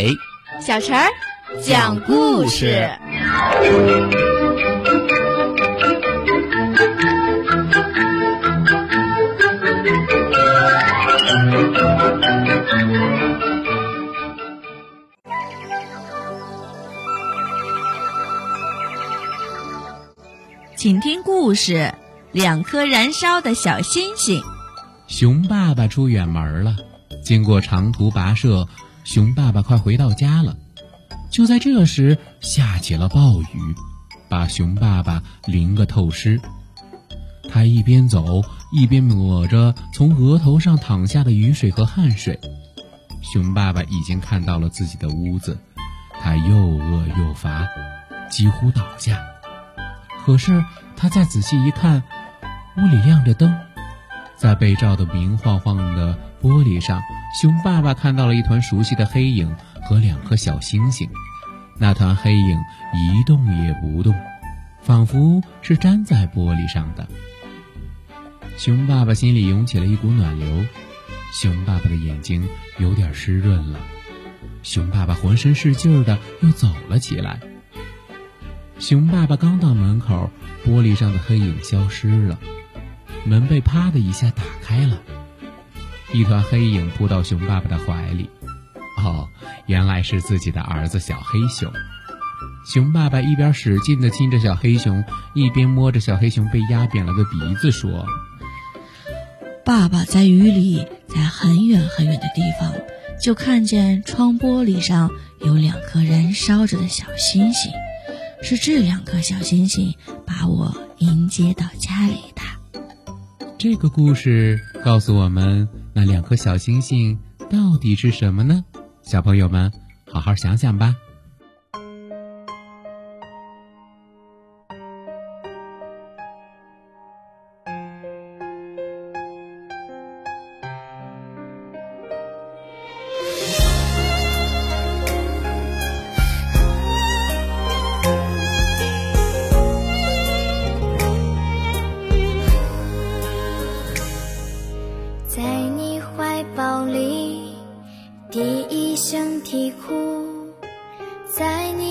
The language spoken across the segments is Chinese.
伟、小陈儿讲故事。请听故事：两颗燃烧的小星星。熊爸爸出远门了，经过长途跋涉，熊爸爸快回到家了。就在这时，下起了暴雨，把熊爸爸淋个透湿。他一边走，一边抹着从额头上淌下的雨水和汗水。熊爸爸已经看到了自己的屋子，他又饿又乏，几乎倒下。可是他再仔细一看，屋里亮着灯，在被照得明晃晃的玻璃上，熊爸爸看到了一团熟悉的黑影和两颗小星星。那团黑影一动也不动，仿佛是粘在玻璃上的。熊爸爸心里涌起了一股暖流，熊爸爸的眼睛有点湿润了。熊爸爸浑身是劲儿的又走了起来。熊爸爸刚到门口，玻璃上的黑影消失了，门被啪的一下打开了，一团黑影扑到熊爸爸的怀里。哦，原来是自己的儿子小黑熊。熊爸爸一边使劲地亲着小黑熊，一边摸着小黑熊被压扁了的鼻子，说：“爸爸在雨里，在很远很远的地方，就看见窗玻璃上有两颗燃烧着的小星星。”是这两颗小星星把我迎接到家里的。这个故事告诉我们，那两颗小星星到底是什么呢？小朋友们，好好想想吧。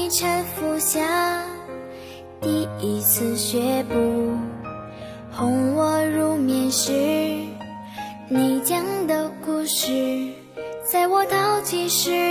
搀扶下，第一次学步，哄我入眠时，你讲的故事，在我倒计时，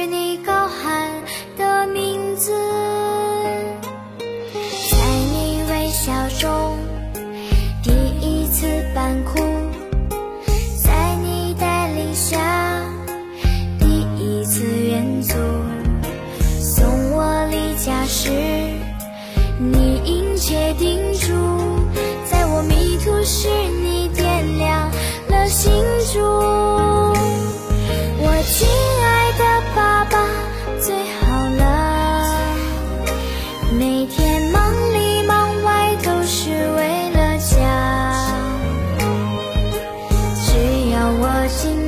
心